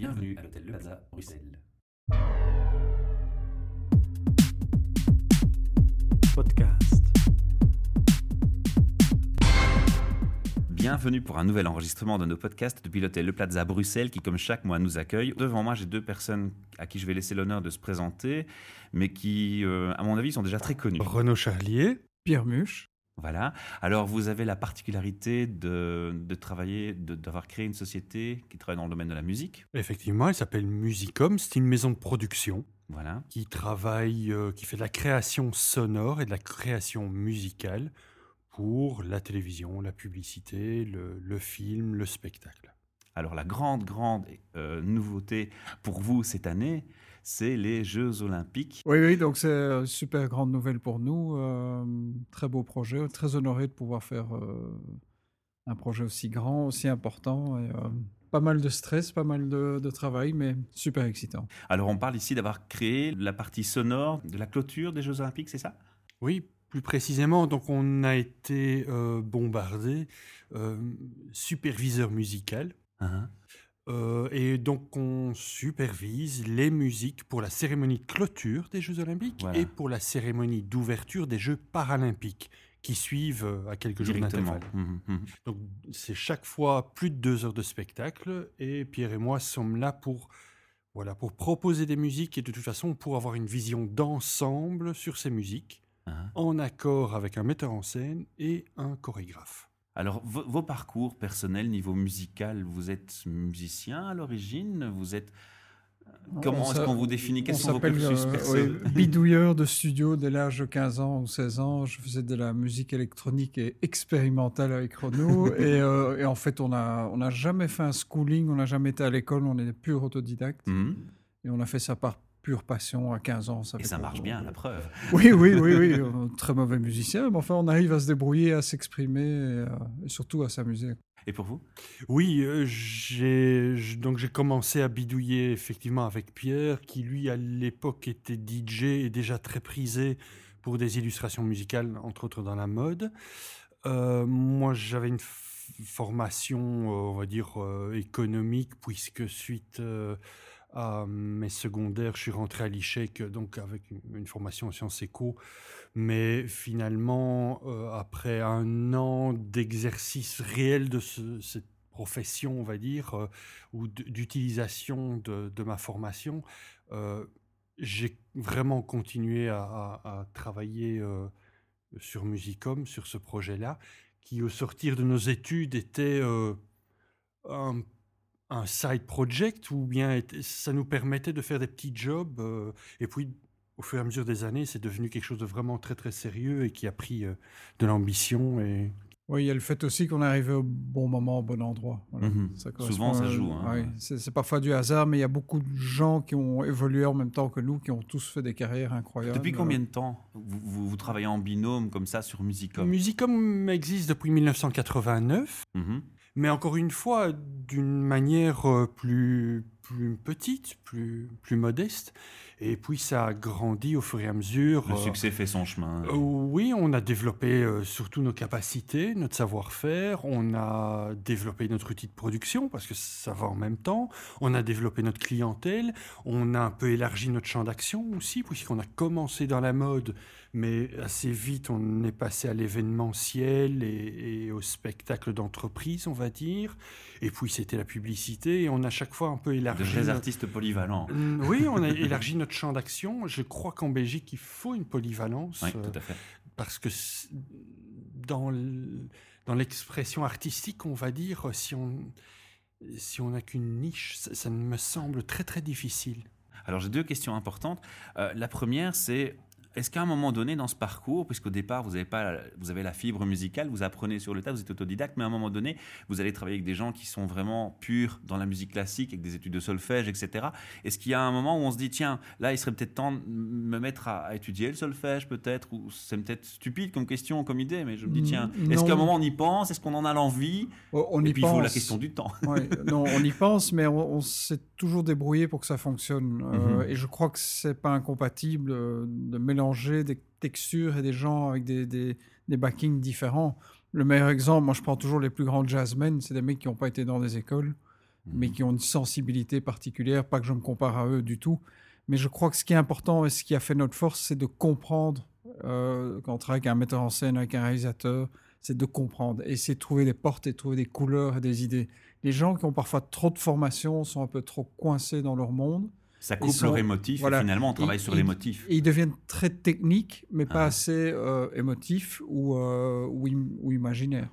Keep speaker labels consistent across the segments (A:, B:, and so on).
A: Bienvenue à l'hôtel Le Plaza, Bruxelles.
B: Podcast.
A: Bienvenue pour un nouvel enregistrement de nos podcasts depuis l'hôtel Le Plaza Bruxelles qui, comme chaque mois, nous accueille. Devant moi, j'ai deux personnes à qui je vais laisser l'honneur de se présenter, mais qui, euh, à mon avis, sont déjà très connues.
B: Renaud Charlier.
C: Pierre Muche.
A: Voilà. Alors, vous avez la particularité de, de travailler, de- d'avoir créé une société qui travaille dans le domaine de la musique.
B: Effectivement, elle s'appelle Musicom. C'est une maison de production
A: Voilà.
B: qui travaille, euh, qui fait de la création sonore et de la création musicale pour la télévision, la publicité, le, le film, le spectacle.
A: Alors, la grande, grande euh, nouveauté pour vous cette année, c'est les Jeux Olympiques.
C: Oui, oui, donc c'est une super grande nouvelle pour nous. euh, très beau projet, très honoré de pouvoir faire euh, un projet aussi grand, aussi important. Et, euh, pas mal de stress, pas mal de, de travail, mais super excitant.
A: Alors, on parle ici d'avoir créé la partie sonore de la clôture des Jeux Olympiques, c'est ça?
B: Oui, plus précisément, donc on a été euh, bombardé, euh, superviseur musical.
A: Hein
B: Euh, et donc, on supervise les musiques pour la cérémonie de clôture des Jeux Olympiques
A: Voilà.
B: et pour la cérémonie d'ouverture des Jeux Paralympiques qui suivent euh, à quelques jours d'intervalle.
A: Mhm, mhm.
B: Donc, c'est chaque fois plus de deux heures de spectacle et Pierre et moi sommes là pour, voilà, pour proposer des musiques et de toute façon pour avoir une vision d'ensemble sur ces musiques
A: Hein.
B: en accord avec un metteur en scène et un chorégraphe.
A: Alors, vo- vos parcours personnels, niveau musical, vous êtes musicien à l'origine Vous êtes. Comment
C: On
A: est-ce qu'on vous définit? Quels
C: On
A: sont vos cursus
C: euh,
A: perso?
C: oui, bidouilleur de studio dès l'âge de 15 ans ou 16 ans. Je faisais de la musique électronique et expérimentale avec Renaud. et, euh, et en fait, on n'a on a jamais fait un schooling, on n'a jamais été à l'école, on est pur autodidacte.
A: Mhm.
C: Et on a fait ça par pure passion à 15 ans.
A: Et
C: fait
A: ça marche bien, la preuve.
C: Oui, oui, oui, oui. euh, Très mauvais musicien, mais enfin, on arrive à se débrouiller, à s'exprimer et, euh, et surtout à s'amuser.
A: Et pour vous?
B: Oui, euh, j'ai donc j'ai commencé à bidouiller effectivement avec Pierre, qui lui à l'époque était DJ et déjà très prisé pour des illustrations musicales, entre autres dans la mode. Euh, moi, j'avais une formation, euh, on va dire euh, économique, puisque suite euh, à mes secondaires, je suis rentré à l'ICHEC, donc avec une, formation en sciences éco. Mais finalement, euh, après un an d'exercice réel de ce- cette profession, on va dire, euh, ou d'utilisation de, ma formation, euh, j'ai vraiment continué à, à- travailler sur Musicom, sur ce projet-là, qui au sortir de nos études était un, un side project, ou bien ça nous permettait de faire des petits jobs, euh, et puis au fur et à mesure des années, c'est devenu quelque chose de vraiment très très sérieux et qui a pris euh, de l'ambition. Et
C: Oui, il y a le fait aussi qu'on est arrivé au bon moment, au bon endroit. Voilà.
A: Mhm.
C: Ça
A: Souvent, ça joue, hein.
C: oui, c'est parfois du hasard, mais il y a beaucoup de gens qui ont évolué en même temps que nous, qui ont tous fait des carrières incroyables.
A: Depuis combien de temps vous, vous- vous travaillez en binôme comme ça sur Musicom?
B: Musicom existe depuis 1989,
A: Mhm.
B: Mais encore une fois, d'une manière euh, plus, plus petite, plus, plus modeste. Et puis ça a grandi au fur et à mesure.
A: Le
B: euh,
A: succès fait son chemin.
B: Euh, Oui, on a développé euh, surtout nos capacités, notre savoir-faire, on a développé notre outil de production parce que ça va en même temps, on a développé notre clientèle, on a un peu élargi notre champ d'action aussi puisqu'on a commencé dans la mode, mais assez vite on est passé à l'événementiel et, et au spectacle d'entreprise, on va dire, et puis c'était la publicité et on a chaque fois un peu
A: De
B: élargi.
A: vrais
B: notre-
A: artistes polyvalents.
B: Mm, Oui, on a élargi notre champ d'action. Je crois qu'en Belgique, il faut une polyvalence.
A: Oui,
B: euh,
A: tout à fait.
B: parce que dans l'expression artistique, on va dire, si on si on n'a qu'une niche, ça, ça me semble très très difficile.
A: Alors j'ai deux questions importantes. Euh, la première, c'est est-ce qu'à un moment donné dans ce parcours, puisqu'au départ vous avez pas, la- vous avez la fibre musicale, vous apprenez sur le tas, vous êtes autodidacte, mais à un moment donné vous allez travailler avec des gens qui sont vraiment purs dans la musique classique, avec des études de solfège, etc. Est-ce qu'il y a un moment où on se dit tiens, là il serait peut-être temps de me mettre à, à étudier le solfège peut-être, ou c'est peut-être stupide comme question, comme idée, mais je me dis tiens, est-ce qu'à un moment on y pense, est-ce qu'on en a l'envie?
C: Oh, On
A: Et
C: y
A: puis il
C: pense.
A: faut la question du temps.
C: Ouais, non, on y pense, mais on, on s'est toujours débrouillé pour que ça fonctionne. Euh,
A: Mhm.
C: Et je crois que c'est pas incompatible euh, de mélanger des textures et des gens avec des, des, des backings différents. Le meilleur exemple, moi je prends toujours les plus grands jazzmen, c'est des mecs qui n'ont pas été dans des écoles mais
A: Mhm.
C: qui ont une sensibilité particulière. Pas que je me compare à eux du tout, mais je crois que ce qui est important et ce qui a fait notre force, c'est de comprendre euh, quand on travaille avec un metteur en scène, avec un réalisateur, c'est de comprendre, et c'est de trouver des portes et de trouver des couleurs et des idées. Les gens qui ont parfois trop de formation sont un peu trop coincés dans leur monde.
A: Ça coupe
C: sont-
A: leur émotif
C: voilà.
A: et finalement on travaille
C: Ils-
A: sur l'émotif.
C: Ils deviennent très techniques, mais pas
A: Ah.
C: assez euh, émotifs ou, euh, ou, im- ou imaginaires.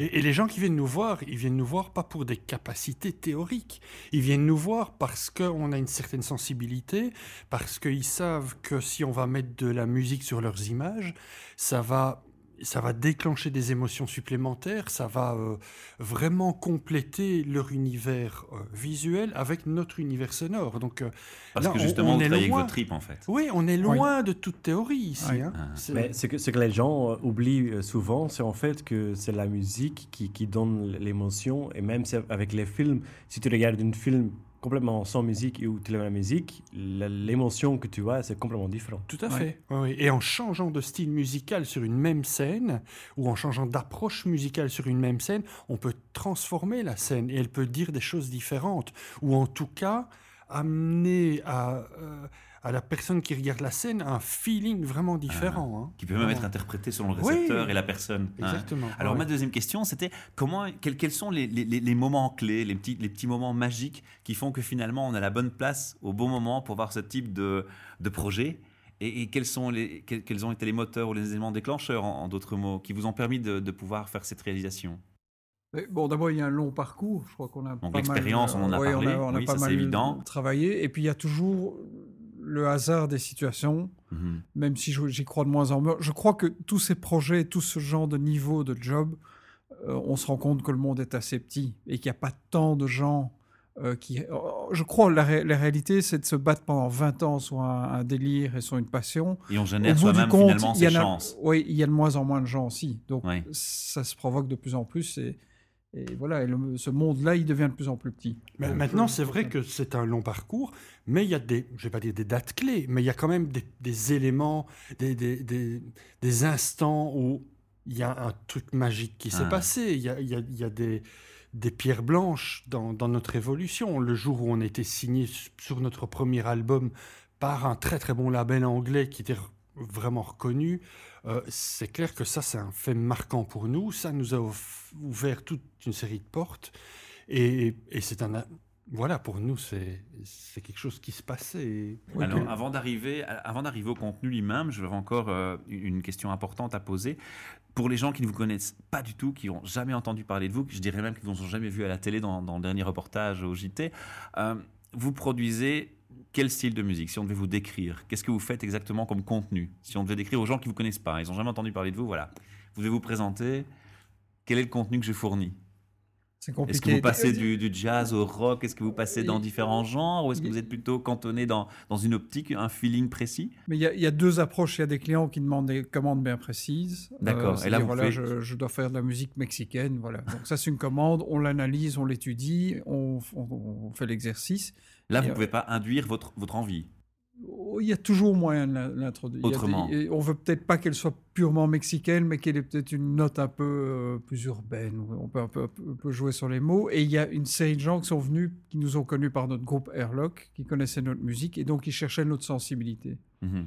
B: Et, et les gens qui viennent nous voir, ils viennent nous voir pas pour des capacités théoriques. Ils viennent nous voir parce qu'on a une certaine sensibilité, parce qu'ils savent que si on va mettre de la musique sur leurs images, ça va, ça va déclencher des émotions supplémentaires, ça va euh, vraiment compléter leur univers euh, visuel avec notre univers sonore. Donc, euh,
A: Parce
B: là,
A: que justement,
B: on est
A: avec
B: loin.
A: en fait.
B: oui, on est loin de toute théorie ici.
C: Oui.
B: hein.
A: Ah.
D: Mais ce que, ce que les gens euh, oublient souvent, c'est en fait que c'est la musique qui, qui donne l'émotion. Et même si avec les films, si tu regardes un film complètement sans musique ou tu as la musique, l'émotion que tu as, c'est complètement différent.
B: Tout à
C: Ouais.
B: fait. Et en changeant de style musical sur une même scène, ou en changeant d'approche musicale sur une même scène, on peut transformer la scène et elle peut dire des choses différentes. Ou en tout cas, amener à, euh, à la personne qui regarde la scène un feeling vraiment différent. hein.
A: Qui peut même être interprété selon le
B: Oui.
A: récepteur et la personne. hein.
B: Exactement.
A: Alors
B: Ouais.
A: ma deuxième question, c'était comment, quels, quels sont les, les- les- les moments clés, les petits, les petits moments magiques qui font que finalement on a la bonne place au bon moment pour voir ce type de, de projet? Et, et quels, sont les, quels, quels ont été les moteurs ou les éléments déclencheurs, en, en d'autres mots, qui vous ont permis de, de pouvoir faire cette réalisation?
C: Mais Bon, d'abord, il y a un long parcours. Je crois qu'on a
A: Donc,
C: pas
A: l'expérience,
C: mal,
A: on en a
C: ouais,
A: parlé.
C: On a,
A: Oui,
C: pas
A: ça, c'est
C: mal
A: évident.
C: travaillé. Et puis, il y a toujours le hasard des situations,
A: Mhm.
C: même si j'y crois de moins en moins. Je crois que tous ces projets, tout ce genre de niveau de job, euh, on se rend compte que le monde est assez petit et qu'il n'y a pas tant de gens euh, qui... oh, Je crois que la, ré- la réalité, c'est de se battre pendant 20 ans sur un, un délire et sur une passion.
A: Et on génère soi-même finalement ses
C: en a-
A: chances.
C: Oui, il y a de moins en moins de gens aussi. Donc,
A: Oui.
C: ça se provoque de plus en plus. Et, et voilà, et le- ce monde-là, il devient de plus en plus petit.
B: Mais maintenant,
C: euh,
B: c'est vrai que c'est un long parcours, mais il y a des, je vais pas dire des dates clés, mais il y a quand même des, des éléments, des, des, des, des instants où il y a un truc magique qui s'est
A: Ah.
B: passé. Il y a, il y a, il y a des, des pierres blanches dans, dans notre évolution. Le jour où on a été signé sur notre premier album par un très très bon label anglais qui était vraiment reconnu, euh, c'est clair que ça, c'est un fait marquant pour nous. Ça nous a ouvert toute une série de portes. Et, et c'est un. Voilà, pour nous, c'est c'est quelque chose qui se passait. et-
A: Alors,
B: Ok.
A: avant d'arriver, avant d'arriver au contenu lui-même, je vais encore euh, une question importante à poser. Pour les gens qui ne vous connaissent pas du tout, qui n'ont jamais entendu parler de vous, je dirais même qu'ils ne vous ont jamais vu à la télé dans, dans le dernier reportage au JT, euh, vous produisez quel style de musique? Si on devait vous décrire, qu'est-ce que vous faites exactement comme contenu? Si on devait décrire aux gens qui ne vous connaissent pas, ils n'ont jamais entendu parler de vous, voilà. Vous devez vous présenter, quel est le contenu que je fournis?
C: C'est
A: Est-ce
C: compliqué.
A: que vous passez du, du jazz au rock? Est-ce que vous passez dans différents genres? Ou est-ce que vous êtes plutôt cantonné dans, dans une optique, un feeling précis?
C: Mais il y, a- il y a deux approches. Il y a des clients qui demandent des commandes bien précises.
A: D'accord. Et là, vous
C: voilà,
A: pouvez-
C: je, je dois faire de la musique mexicaine. Voilà. Donc ça, c'est une commande. On l'analyse, on l'étudie, on, on- on fait l'exercice.
A: Là,
C: Et,
A: vous ne
C: euh,
A: pouvez pas induire votre, votre envie.
C: Oh, Il y a toujours moyen de l'in- l'introduire. Des-
A: Autrement.
C: et on veut peut-être pas qu'elle soit purement mexicaine, mais qu'elle ait peut-être une note un peu euh, plus urbaine. On peut un peu, un jouer sur les mots. Et il y a une série de gens qui sont venus, qui nous ont connus par notre groupe Airlock, qui connaissaient notre musique et donc qui cherchaient notre sensibilité.
A: Mhm.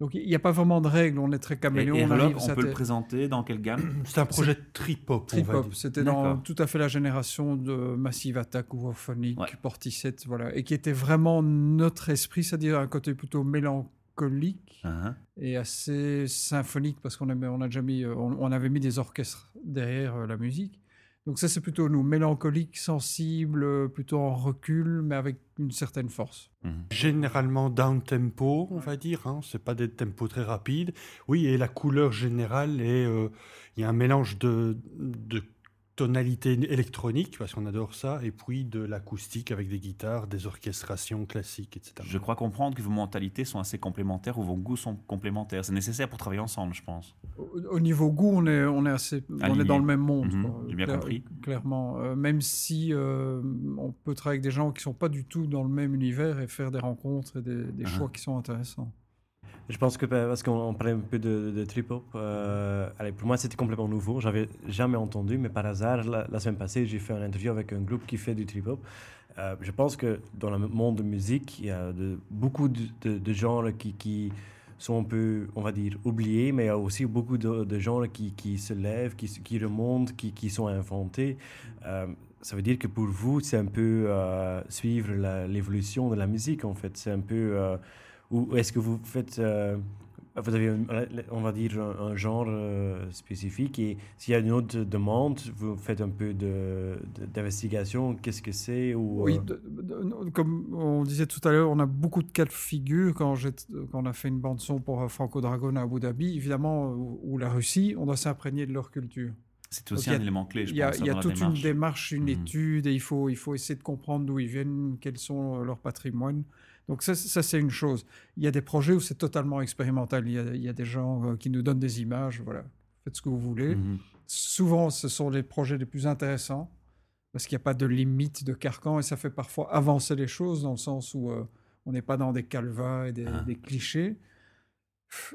C: Donc il n'y a pas vraiment de règles. On est très
A: Et,
C: caméléon.
A: et
C: on
A: Airlock,
C: arrive,
A: on
C: ça
A: peut le présenter dans quelle gamme
B: C'est un projet trip-hop, on
C: Trip-hop, c'était dans tout à fait la génération de Massive Attack, Ovophonic,
A: Ouais.
C: Portishead, voilà, et qui était vraiment notre esprit, c'est-à-dire un côté plutôt mélancolique
A: Hein
C: et assez symphonique parce qu'on avait, on a déjà mis, euh, on, on avait mis des orchestres derrière euh, la musique. Donc ça c'est plutôt nous, mélancolique, sensible, euh, plutôt en recul, mais avec une certaine force.
A: Mhm.
B: Généralement down tempo, on va dire. Hein. C'est pas des tempos très rapides. Oui, et la couleur générale est. euh, Il y a un mélange de, de tonalité électronique, parce qu'on adore ça, et puis de l'acoustique avec des guitares, des orchestrations classiques, etc.
A: Je crois comprendre que vos mentalités sont assez complémentaires ou vos goûts sont complémentaires. C'est nécessaire pour travailler ensemble, je pense.
C: Au, au niveau goût, on est, on est assez, on est dans le même monde.
A: Mhm, j'ai bien compris.
C: Clairement, Euh, même si euh, on peut travailler avec des gens qui sont pas du tout dans le même univers et faire des rencontres et des, des
A: Ah.
C: choix qui sont intéressants.
D: Je pense que parce qu'on parlait un peu de, de trip-hop, euh, pour moi c'était complètement nouveau. J'avais jamais entendu, mais par hasard, la, semaine passée, j'ai fait un interview avec un groupe qui fait du trip-hop. Euh, je pense que dans le monde de musique, il y a de, beaucoup de, de, genres qui, qui, sont un peu, on va dire, oubliés, mais il y a aussi beaucoup de, genres qui, qui, se lèvent, qui, qui remontent, qui, qui sont inventés. Euh, ça veut dire que pour vous, c'est un peu euh, suivre l'évolution de la musique, en fait. C'est un peu... ou est-ce que vous faites vous avez, on va dire, un, genre euh, spécifique et s'il y a une autre demande, vous faites un peu d'investigation, qu'est-ce que c'est ou,
C: Oui, euh, comme on disait tout à l'heure, on a beaucoup de cas de figure quand, quand on a fait une bande-son pour euh, Franco Dragon à Abu Dhabi, évidemment, ou, la Russie, on doit s'imprégner de leur culture.
A: C'est aussi un élément clé, je
C: pense.
A: Il
C: y a, toute une démarche, une mmh. étude, et il faut, il faut essayer de comprendre d'où ils viennent, quels sont leurs patrimoines. Donc ça, c'est une chose. Il y a des projets où c'est totalement expérimental. Il y, a, des gens euh, qui nous donnent des images, voilà, faites ce que vous voulez. Mhm. Souvent, ce sont les projets les plus intéressants parce qu'il n'y a pas de limite de carcan et ça fait parfois avancer les choses dans le sens où euh, on n'est pas dans des calvas et des, ah. clichés.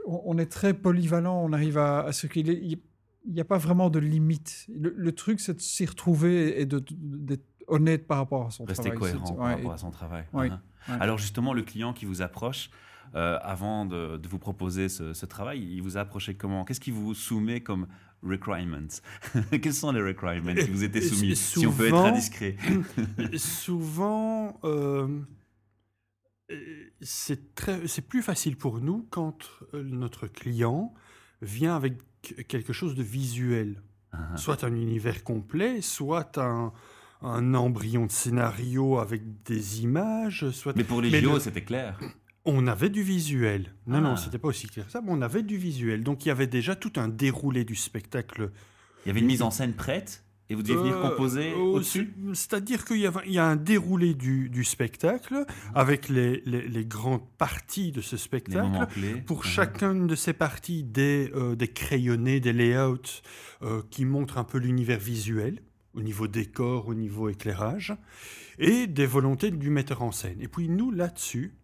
C: On, est très polyvalent, on arrive à, ce qu'il est. Il n'y a pas vraiment de limite. Le, truc, c'est de s'y retrouver et d'être honnête par rapport à son
A: travail.
C: Rester
A: cohérent par rapport à son travail. Uh-huh. Alors justement, le client qui vous approche, euh, avant de, vous proposer ce, travail, il vous a approché comment? Qu'est-ce qui vous soumet comme requirements Quels sont les requirements qui vous étaient soumis Si on peut être indiscret?
B: souvent, euh, c'est plus facile pour nous quand euh, notre client vient avec quelque chose de visuel. Uh-huh. Soit un univers complet, soit un, un embryon de scénario avec des images. Soit...
A: Mais pour les JO, c'était clair.
B: On avait du visuel. Non, non, non, ah. c'était pas aussi clair que ça, mais on avait du visuel. Donc il y avait déjà tout un déroulé du spectacle.
A: Il y avait une mise en scène prête et vous deviez venir euh, composer euh, au-dessus?
B: C'est-à-dire qu'il y, y, a un déroulé du, du spectacle avec les, les, grandes parties de ce spectacle. Pour chacune de ces parties, des, euh, des crayonnés, des layouts qui montrent un peu l'univers visuel au niveau décor, au niveau éclairage, et des volontés du metteur en scène. Et puis nous, là-dessus,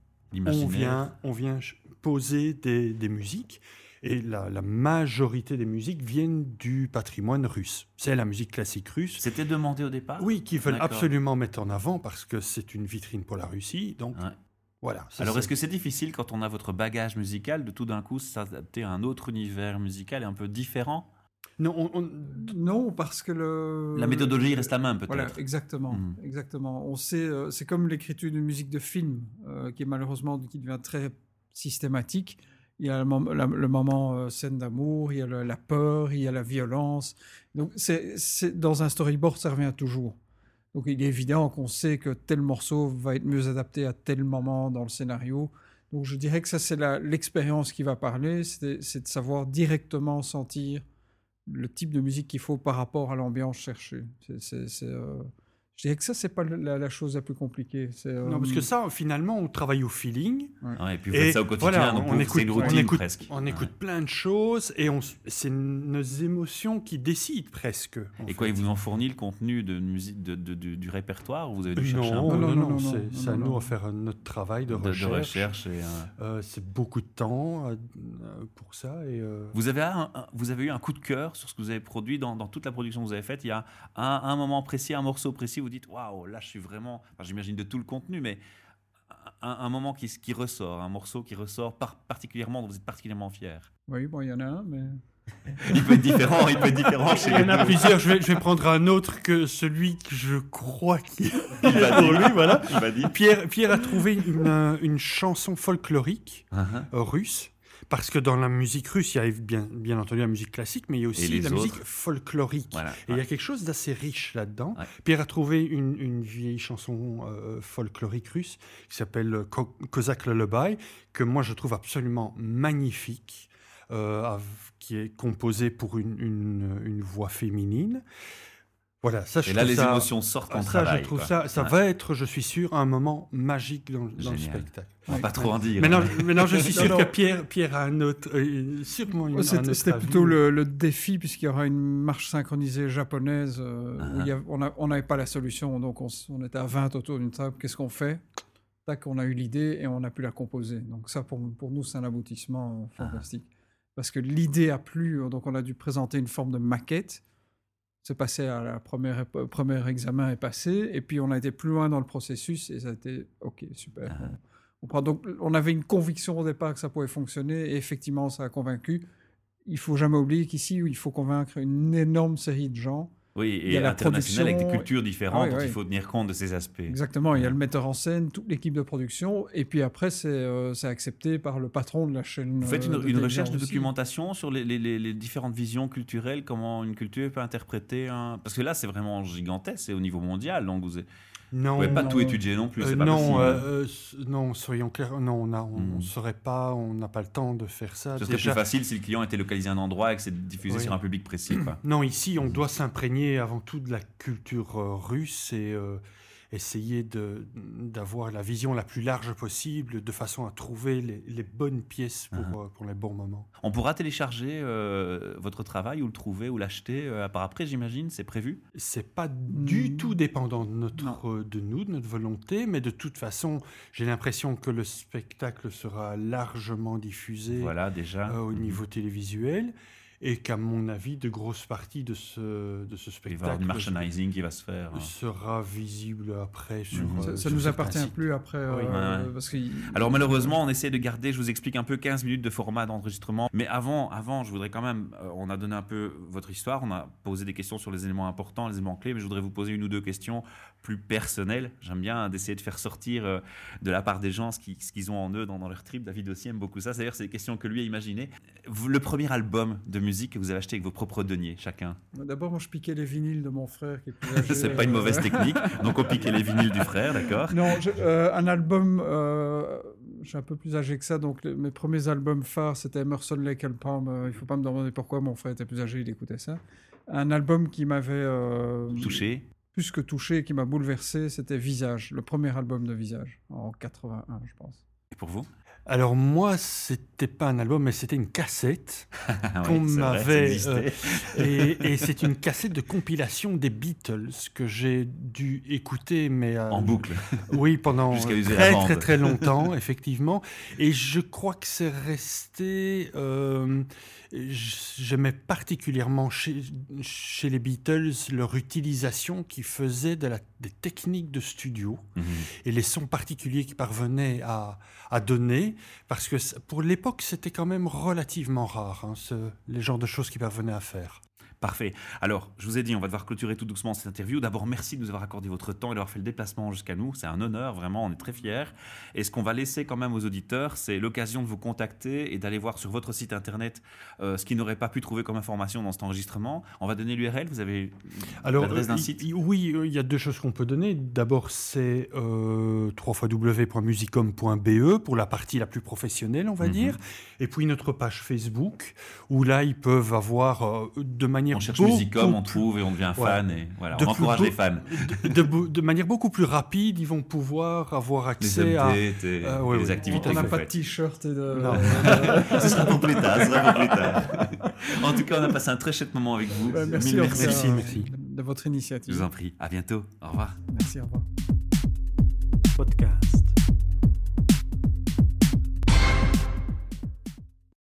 B: on vient, on vient poser des, des musiques, et la, la, majorité des musiques viennent du patrimoine russe. C'est la musique classique russe.
A: C'était demandé au départ?
B: Oui, qu'ils veulent absolument mettre en avant parce que c'est une vitrine pour la Russie. Donc, Voilà,
A: Alors, est-ce que c'est difficile quand on a votre bagage musical de tout d'un coup s'adapter à un autre univers musical et un peu différent?
C: Non, non, parce que le...
A: La méthodologie reste la même, peut-être. Voilà,
C: exactement. Hmm. exactement. On sait, euh, c'est comme l'écriture d'une musique de film, euh, qui est malheureusement qui devient très systématique. Il y a le, moment euh, scène d'amour, il y a la peur, il y a la violence. Donc, c'est, dans un storyboard, ça revient toujours. Donc, il est évident qu'on sait que tel morceau va être mieux adapté à tel moment dans le scénario. Donc, je dirais que ça, c'est l'expérience qui va parler, c'est de savoir directement sentir le type de musique qu'il faut par rapport à l'ambiance cherchée. Euh, Je dirais que ça, c'est pas la, chose la plus compliquée.
B: Euh, non, parce que ça, finalement, on travaille au feeling.
A: et puis vous faites ça au quotidien, donc on écoute, une routine
B: on écoute,
A: presque.
B: On écoute plein de choses et on, c'est nos émotions qui décident presque.
A: Et quoi, il vous en fournit le contenu de musique, de, du, répertoire ou vous avez dû
B: chercher
A: un
B: peu Non, non, non, c'est à nous à faire notre travail de, recherche.
A: De recherche
B: euh, c'est beaucoup de temps pour ça. Et,
A: vous, avez vous avez eu un coup de cœur sur ce que vous avez produit dans, dans toute la production que vous avez faite. Il y a un, un moment précis, un morceau précis, vous dites waouh, là je suis vraiment. J'imagine de tout le contenu, mais un, moment qui, qui, ressort, un morceau qui ressort particulièrement, dont vous êtes particulièrement fier.
C: Oui, bon, il y en a un, mais.
A: il peut être différent, il peut être différent.
B: il y en a plusieurs. Je vais, je vais, prendre un autre que celui que je crois qu'il va pour lui. Voilà. Pierre, Pierre a trouvé une, une chanson folklorique uh-huh. russe parce que dans la musique russe, il y a bien, bien entendu la musique classique, mais il y a aussi la musique folklorique. et il y a quelque chose d'assez riche là-dedans. Pierre a trouvé une, une vieille chanson euh, folklorique russe qui s'appelle Kozak Lullaby, que moi je trouve absolument magnifique. Euh, qui est composée pour une, une, une voix féminine. Voilà, ça, je
A: et là, les émotions sortent en
B: ça,
A: travail.
B: Je trouve ça, ça va être, je suis sûr, un moment magique dans, le spectacle.
A: On va pas trop en dire.
B: Maintenant, maintenant je suis sûr que Pierre, Pierre a un autre, euh, sûrement une,
C: C'était plutôt le, défi, puisqu'il y aura une marche synchronisée japonaise euh, où il y a, on n'avait pas la solution, donc on, on, était à 20 autour d'une table. Qu'est-ce qu'on fait? Tac, on a eu l'idée et on a pu la composer. Donc ça, pour, pour nous, c'est un aboutissement
A: Ah.
C: fantastique. Parce que l'idée a plu, donc on a dû présenter une forme de maquette. C'est passé à la première, premier examen est passé, et puis on a été plus loin dans le processus et ça a été ok, super.
A: Ah.
C: On, on prend donc, on avait une conviction au départ que ça pouvait fonctionner, et effectivement, ça a convaincu. Il faut jamais oublier qu'ici, il faut convaincre une énorme série de gens.
A: Oui, et international avec des cultures différentes,
C: oui,
A: donc
C: oui.
A: il faut tenir compte de ces aspects.
C: Exactement, il y a le metteur en scène, toute l'équipe de production, et puis après, c'est euh, accepté par le patron de la chaîne.
A: Vous faites une,
C: euh,
A: une recherche de documentation sur les, les- les- les différentes visions culturelles, comment une culture peut interpréter un... Parce que là, c'est vraiment gigantesque, c'est au niveau mondial, donc vous
B: Non,
A: pouvez pas
C: non.
A: tout étudier non plus,
B: Euh,
A: pas
B: non, euh, euh, non, soyons clairs, non, on on ne saurait pas, on n'a pas le temps de faire ça.
A: Ce serait
B: Déjà-
A: plus facile si le client était localisé à un endroit et que c'est diffusé
B: Oui.
A: sur un public précis. quoi.
B: Non, ici, on doit s'imprégner avant tout de la culture euh, russe et essayer d'avoir la vision la plus large possible de façon à trouver les, les bonnes pièces pour,
A: Uh-huh.
B: euh, pour les bons moments.
A: On pourra télécharger euh, votre travail ou le trouver ou l'acheter euh, par après, j'imagine, c'est prévu?
B: C'est pas du tout dépendant de, notre, euh, de nous, de notre volonté, mais de toute façon, j'ai l'impression que le spectacle sera largement diffusé
A: Voilà, déjà.
B: euh, au
A: Mhm.
B: niveau télévisuel et qu'à mon avis, de grosses parties de ce, de ce
A: Il va y avoir du
B: spectacle
A: merchandising qui va se faire. hein.
B: sera visible après sur. Euh,
C: Ça,
B: sur
C: nous appartient
B: sites.
C: plus après, euh,
B: Oui.
A: Ouais, ouais.
C: parce que il-
A: Alors malheureusement, on essaie de garder, je vous explique un peu 15 minutes de format d'enregistrement. Mais avant, avant, je voudrais quand même, euh, on a donné un peu votre histoire, on a posé des questions sur les éléments importants, les éléments clés, mais je voudrais vous poser une ou deux questions plus personnelles. J'aime bien hein, d'essayer de faire sortir de la part des gens ce qui- ce qu'ils ont en eux dans, dans leur trip. David aussi aime beaucoup ça. C'est-à-dire, c'est des questions que lui a imaginées. Le premier album de musique que vous avez acheté avec vos propres deniers, chacun.
C: D'abord, moi, je piquais les vinyles de mon frère qui
A: c'est pas une
C: euh,
A: mauvaise technique. Donc on piquait les vinyles du frère, d'accord?
C: Non, je- euh, un album, euh, je suis un peu plus âgé que ça, donc les- mes premiers albums phares, c'était Emerson, Lake and Palm. euh, il faut pas me demander pourquoi, mon frère était plus âgé, il écoutait ça. Un album qui m'avait euh,
A: Touché.
C: plus que touché, qui m'a bouleversé, c'était Visage, le premier album de Visage, en 81, je pense.
A: Et pour vous?
B: Alors moi, c'était pas un album, mais c'était une cassette. Qu'on
A: oui,
B: m'avait,
A: existait.
B: et et c'est une cassette de compilation des Beatles que j'ai dû écouter, mais euh,
A: en boucle.
B: Oui, pendant très très très longtemps, effectivement. Et je crois que c'est resté. euh, J'aimais particulièrement chez, chez les Beatles leur utilisation qui faisait de la, des techniques de studio
A: Mhm.
B: et les sons particuliers qu'ils parvenaient à, à donner, parce que pour l'époque, c'était quand même relativement rare, hein, ce, les genres de choses qu'ils parvenaient à faire.
A: Parfait. Alors, je vous ai dit, on va devoir clôturer tout doucement cette interview. D'abord, merci de nous avoir accordé votre temps et d'avoir fait le déplacement jusqu'à nous. C'est un honneur, vraiment, on est très fiers. Et ce qu'on va laisser quand même aux auditeurs, c'est l'occasion de vous contacter et d'aller voir sur votre site internet euh, ce qu'ils n'auraient pas pu trouver comme information dans cet enregistrement. On va donner l'URL, vous avez l'adresse d'un
B: euh,
A: site?
B: Oui, euh, il y a deux choses qu'on peut donner. D'abord, c'est euh, www.musicom.be pour la partie la plus professionnelle, on va
A: Mhm.
B: dire. Et puis notre page Facebook, où là, ils peuvent avoir euh, de manière
A: On cherche
B: beaucoup
A: Musicom, on trouve et on devient
B: Ouais.
A: fan. Et voilà,
B: De
A: on encourage
B: beau-
A: les fans.
B: de, de beau- de manière beaucoup plus rapide, ils vont pouvoir avoir
A: Les
B: accès à...
A: et
B: oui,
A: les
B: oui.
A: activités
C: On n'a pas de t-shirt et de...
B: Non.
A: Ce sera pour plus tard, ce sera pour plus tard. en tout cas, on a passé un très chouette moment avec vous.
C: Ouais, merci,
B: merci,
C: euh,
B: merci.
C: de votre
A: Je
C: initiative.
A: vous en prie. À bientôt. Au revoir.
C: Merci, au revoir.
D: Podcast.